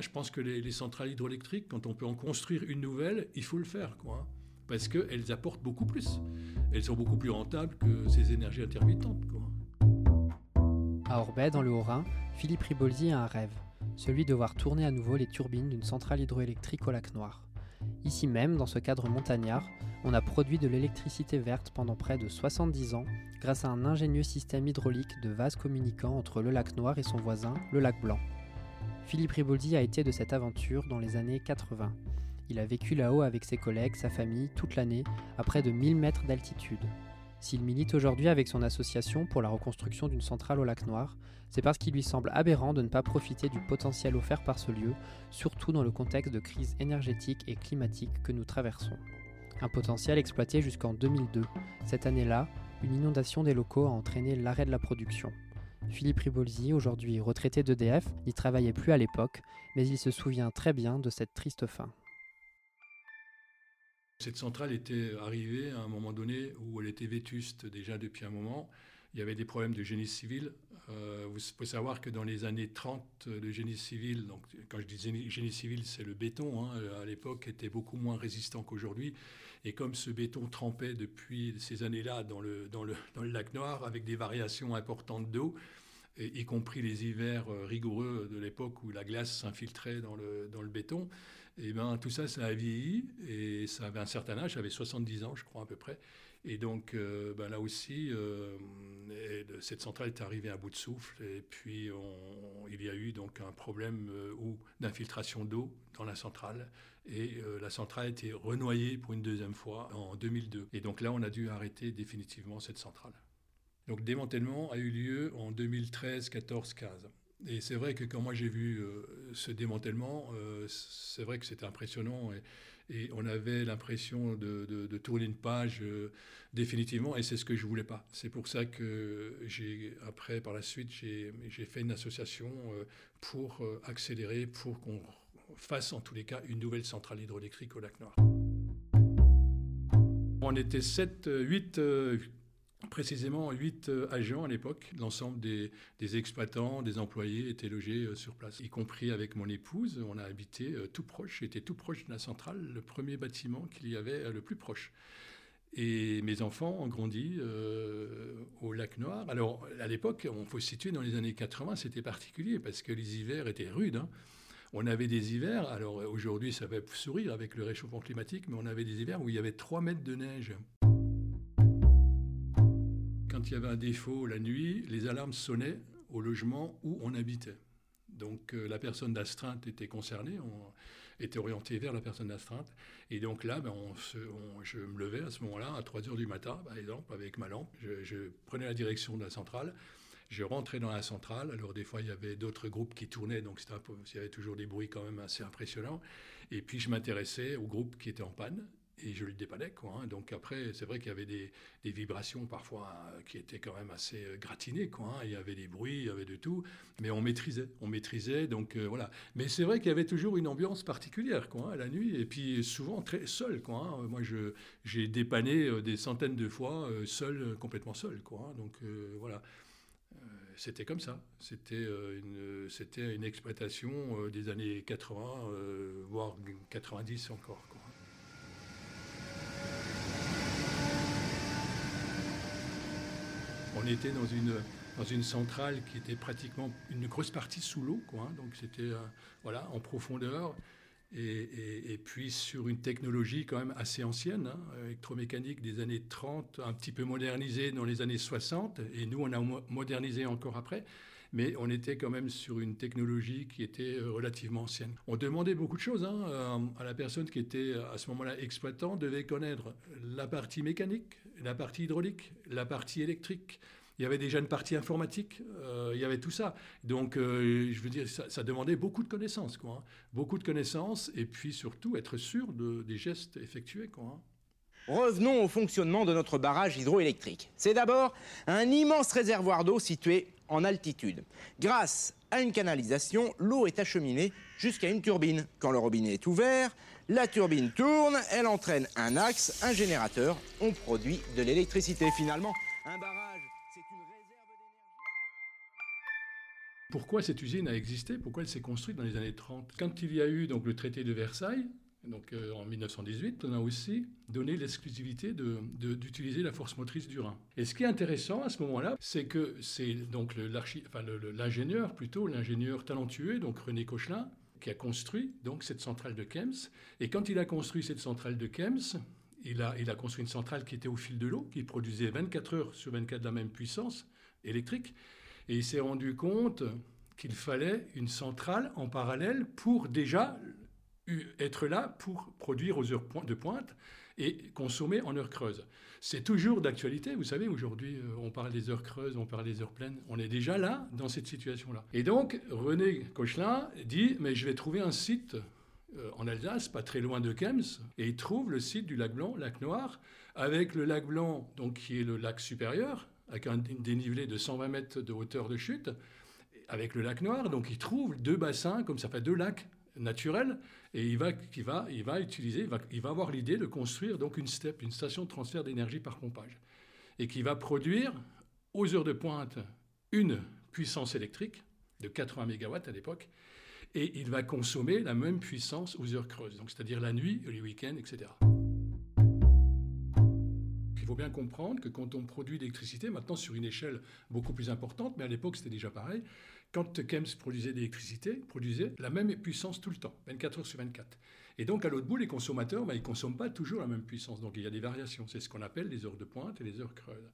Je pense que les, les centrales hydroélectriques, quand on peut en construire une nouvelle, il faut le faire, quoi. Parce qu'elles apportent beaucoup plus. Elles sont beaucoup plus rentables que ces énergies intermittentes, quoi. À Orbay, dans le Haut-Rhin, Philippe Riboldi a un rêve, celui de voir tourner à nouveau les turbines d'une centrale hydroélectrique au lac Noir. Ici même, dans ce cadre montagnard, on a produit de l'électricité verte pendant près de 70 ans grâce à un ingénieux système hydraulique de vases communicants entre le lac Noir et son voisin, le lac Blanc. Philippe Riboldi a été de cette aventure dans les années 80. Il a vécu là-haut avec ses collègues, sa famille, toute l'année, à près de 1000 mètres d'altitude. S'il milite aujourd'hui avec son association pour la reconstruction d'une centrale au lac Noir, c'est parce qu'il lui semble aberrant de ne pas profiter du potentiel offert par ce lieu, surtout dans le contexte de crise énergétique et climatique que nous traversons. Un potentiel exploité jusqu'en 2002. Cette année-là, une inondation des locaux a entraîné l'arrêt de la production. Philippe Ribolzi, aujourd'hui retraité d'EDF, n'y travaillait plus à l'époque, mais il se souvient très bien de cette triste fin. Cette centrale était arrivée à un moment donné où elle était vétuste déjà depuis un moment. Il y avait des problèmes de génie civil. Euh, vous faut savoir que dans les années 30, le génie civil, donc quand je dis génie civil, c'est le béton, hein, à l'époque était beaucoup moins résistant qu'aujourd'hui. Et comme ce béton trempait depuis ces années-là dans le, dans, le, dans le lac Noir avec des variations importantes d'eau, y compris les hivers euh, rigoureux de l'époque où la glace s'infiltrait dans le, dans le béton, et ben, tout ça, ça a vieilli et ça avait un certain âge, j'avais 70 ans, je crois, à peu près. Et donc, euh, ben là aussi, euh, cette centrale est arrivée à bout de souffle. Et puis, il y a eu donc un problème euh, d'infiltration d'eau dans la centrale. Et la centrale a été renoyée pour une deuxième fois en 2002. Et donc là, on a dû arrêter définitivement cette centrale. Donc, le démantèlement a eu lieu en 2013, 14, 15. Et c'est vrai que quand moi j'ai vu euh, ce démantèlement, euh, c'est vrai que c'était impressionnant et, on avait l'impression de, tourner une page euh, définitivement et c'est ce que je voulais pas. C'est pour ça que j'ai après par la suite j'ai fait une association pour accélérer, pour qu'on fasse en tous les cas une nouvelle centrale hydroélectrique au lac Noir. On était 7, 8 précisément huit euh, agents à l'époque. L'ensemble des, exploitants, des employés étaient logés euh, sur place, y compris avec mon épouse. On a habité euh, tout proche, j'étais tout proche de la centrale, le premier bâtiment qu'il y avait le plus proche. Et mes enfants ont grandi au lac Noir. Alors, à l'époque, on faut se situer dans les années 80, c'était particulier parce que les hivers étaient rudes. Hein. On avait des hivers, alors aujourd'hui ça va sourire avec le réchauffement climatique, mais on avait des hivers où il y avait 3 mètres de neige quand il y avait un défaut la nuit, les alarmes sonnaient au logement où on habitait. Donc euh, la personne d'astreinte était concernée, on était orienté vers la personne d'astreinte. Et donc là, ben, on je me levais à ce moment-là, à 3 heures du matin, par exemple, avec ma lampe. Je, prenais la direction de la centrale. Je rentrais dans la centrale. Alors des fois, il y avait d'autres groupes qui tournaient, donc il y avait toujours des bruits quand même assez impressionnants. Et puis je m'intéressais aux groupes qui étaient en panne et je le dépannais. Quoi, hein. Donc après, c'est vrai qu'il y avait des, vibrations parfois euh, qui étaient quand même assez euh, gratinées. Quoi, hein. Il y avait des bruits, il y avait de tout, mais on maîtrisait. On maîtrisait, donc euh, voilà. Mais c'est vrai qu'il y avait toujours une ambiance particulière quoi, hein, la nuit, et puis souvent très seul. Quoi, Moi, j'ai dépanné des centaines de fois seul, complètement seul. Quoi, Donc voilà c'était comme ça. C'était une, c'était une exploitation des années 80, voire 90 encore. Quoi. On était dans une, dans une centrale qui était pratiquement une grosse partie sous l'eau, quoi. Hein. donc c'était euh, voilà, en profondeur. Et, puis sur une technologie quand même assez ancienne, hein, électromécanique des années 30, un petit peu modernisée dans les années 60, et nous on a modernisé encore après, mais on était quand même sur une technologie qui était euh, relativement ancienne. On demandait beaucoup de choses hein, euh, à la personne qui était à ce moment-là exploitant, devait connaître la partie mécanique, la partie hydraulique, la partie électrique, il y avait déjà une partie informatique, euh, il y avait tout ça. Donc, euh, je veux dire, ça, demandait beaucoup de connaissances, quoi. Hein. Beaucoup de connaissances, et puis surtout être sûr de, des gestes effectués, quoi. Hein. Revenons au fonctionnement de notre barrage hydroélectrique. C'est d'abord un immense réservoir d'eau situé en altitude. Grâce à une canalisation, l'eau est acheminée jusqu'à une turbine. Quand le robinet est ouvert, la turbine tourne, elle entraîne un axe, un générateur, on produit de l'électricité. Finalement, un barrage, c'est une réserve d'énergie. Pourquoi cette usine a existé? Pourquoi elle s'est construite dans les années 30 Quand il y a eu donc, le traité de Versailles, donc euh, en 1918, on a aussi donné l'exclusivité d'utiliser la force motrice du Rhin. Et ce qui est intéressant à ce moment-là, c'est que c'est donc l'ingénieur, plutôt l'ingénieur talentueux, donc René Cochelin, qui a construit donc cette centrale de Kems. Et quand il a construit cette centrale de Kems, il a, il a construit une centrale qui était au fil de l'eau, qui produisait 24 heures sur 24 la même puissance électrique. Et il s'est rendu compte qu'il fallait une centrale en parallèle pour déjà être là pour produire aux heures de pointe et consommer en heures creuses. C'est toujours d'actualité, vous savez, aujourd'hui euh, on parle des heures creuses, on parle des heures pleines, on est déjà là, dans cette situation-là. Et donc René Cochelin dit, mais je vais trouver un site euh, en Alsace, pas très loin de Kems, et il trouve le site du lac Blanc, lac Noir, avec le lac Blanc, donc qui est le lac supérieur, avec un dénivelé de 120 mètres de hauteur de chute, avec le lac Noir, donc il trouve deux bassins, comme ça fait deux lacs naturel et il va, il va, il va utiliser, il va, avoir l'idée de construire donc une station de transfert d'énergie par pompage, et qui va produire aux heures de pointe une puissance électrique de 80 MW à l'époque, et il va consommer la même puissance aux heures creuses, donc c'est-à-dire la nuit, les week-ends, etc. Il faut bien comprendre que quand on produit de l'électricité, maintenant sur une échelle beaucoup plus importante, mais à l'époque c'était déjà pareil, quand Kems produisait de l'électricité, produisait la même puissance tout le temps, 24 heures sur 24. Et donc, à l'autre bout, les consommateurs, ben, ils ne consomment pas toujours la même puissance. Donc, il y a des variations. C'est ce qu'on appelle les heures de pointe et les heures creuses.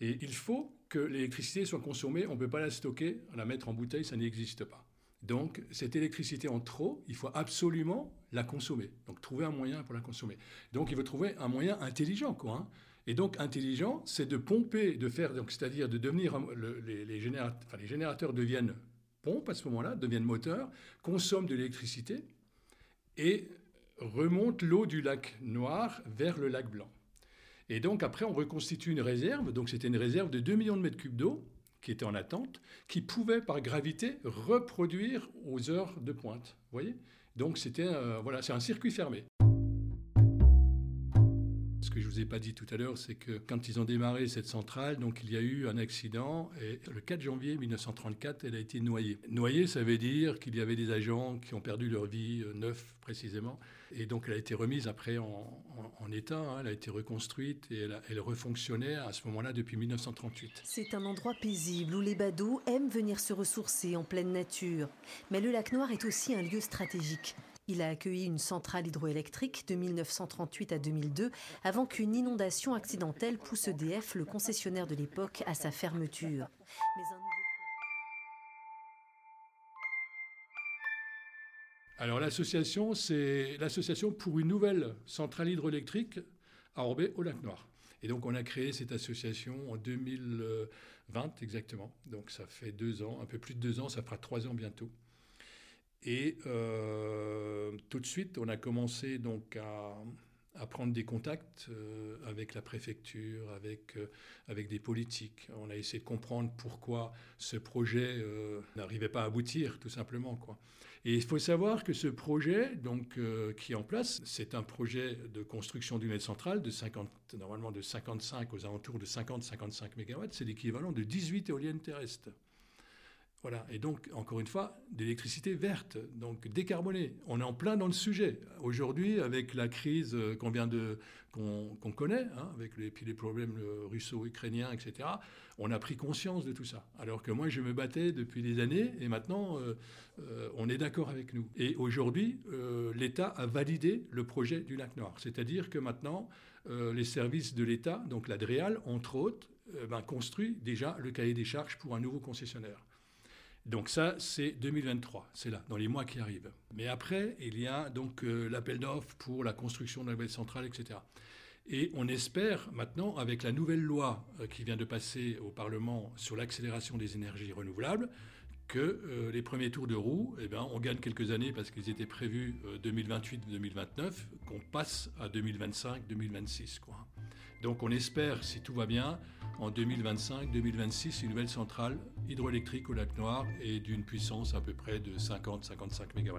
Et il faut que l'électricité soit consommée. On ne peut pas la stocker, la mettre en bouteille, ça n'existe pas. Donc, cette électricité en trop, il faut absolument la consommer. Donc, trouver un moyen pour la consommer. Donc, il faut trouver un moyen intelligent, quoi. Hein. Et donc, intelligent, c'est de pomper, de faire, donc, c'est-à-dire de devenir, les, générateurs, les générateurs deviennent pompes à ce moment-là, deviennent moteurs, consomment de l'électricité et remontent l'eau du lac Noir vers le lac Blanc. Et donc, après, on reconstitue une réserve. Donc, c'était une réserve de 2 millions de mètres cubes d'eau qui était en attente, qui pouvait, par gravité, reproduire aux heures de pointe. Vous voyez? Donc, c'était, voilà, c'est un circuit fermé que je vous ai pas dit tout à l'heure, c'est que quand ils ont démarré cette centrale, donc il y a eu un accident et le 4 janvier 1934, elle a été noyée. Noyée, ça veut dire qu'il y avait des agents qui ont perdu leur vie, euh, neuf précisément, et donc elle a été remise après en, état, hein. elle a été reconstruite et elle, elle refonctionnait à ce moment-là depuis 1938. C'est un endroit paisible où les badauds aiment venir se ressourcer en pleine nature. Mais le lac Noir est aussi un lieu stratégique. Il a accueilli une centrale hydroélectrique de 1938 à 2002 avant qu'une inondation accidentelle pousse EDF, le concessionnaire de l'époque, à sa fermeture. Alors l'association, c'est l'association pour une nouvelle centrale hydroélectrique à Orbet au lac Noir. Et donc on a créé cette association en 2020 exactement. Donc ça fait deux ans, un peu plus de deux ans, ça fera trois ans bientôt. Et euh, tout de suite, on a commencé donc à, prendre des contacts euh, avec la préfecture, avec, euh, avec des politiques. On a essayé de comprendre pourquoi ce projet n'arrivait pas à aboutir, tout simplement. Quoi. Et il faut savoir que ce projet, donc, qui est en place, c'est un projet de construction d'une aile centrale de 50, normalement de 55 aux alentours de 50-55 MW. C'est l'équivalent de 18 éoliennes terrestres. Voilà. Et donc, encore une fois, d'électricité verte, donc décarbonée. On est en plein dans le sujet. Aujourd'hui, avec la crise euh, qu'on vient de qu'on connaît, hein, avec les, puis les problèmes euh, russo-ukrainiens, etc., on a pris conscience de tout ça. Alors que moi, je me battais depuis des années, et maintenant, euh, on est d'accord avec nous. Et aujourd'hui, l'État a validé le projet du lac Noir. C'est-à-dire que maintenant, les services de l'État, donc l'ADREAL, entre autres, ben, construit déjà le cahier des charges pour un nouveau concessionnaire. Donc ça, c'est 2023, c'est là, dans les mois qui arrivent. Mais après, il y a donc euh, l'appel d'offres pour la construction de la nouvelle centrale, etc. Et on espère maintenant, avec la nouvelle loi euh, qui vient de passer au Parlement sur l'accélération des énergies renouvelables, que euh, les premiers tours de roue, eh bien, on gagne quelques années parce qu'ils étaient prévus 2028-2029, euh, qu'on passe à 2025-2026. Donc on espère, si tout va bien, en 2025-2026, une nouvelle centrale hydroélectrique au lac Noir et d'une puissance à peu près de 50-55 MW.